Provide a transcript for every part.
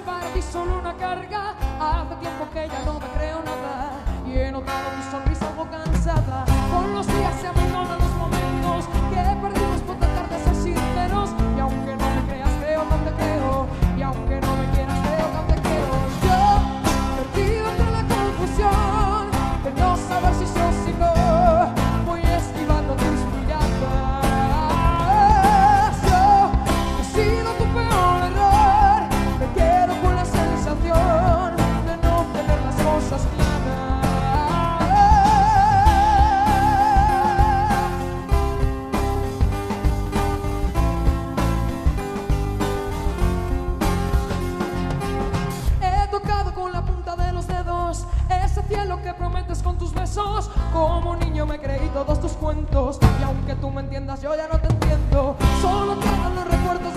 para ti solo una carga. Hace tiempo que ya no me creo nada. Como niño me creí todos tus cuentos. Y aunque tú me entiendas, yo ya no te entiendo. Solo quedan los recuerdos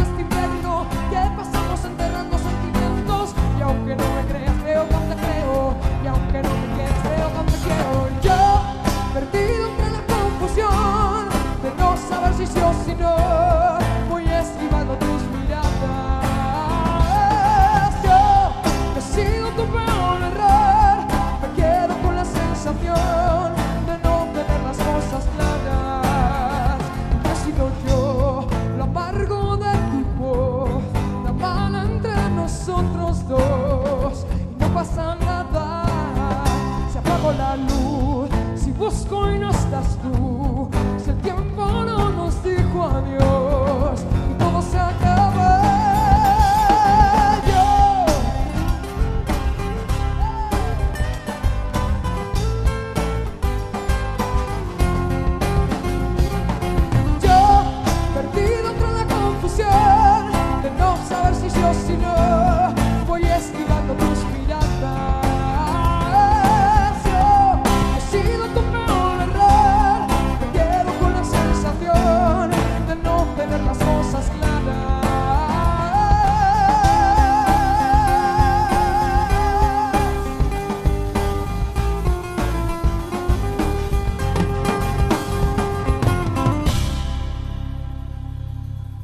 água sanada se apago la luz si busco y no estás tú las.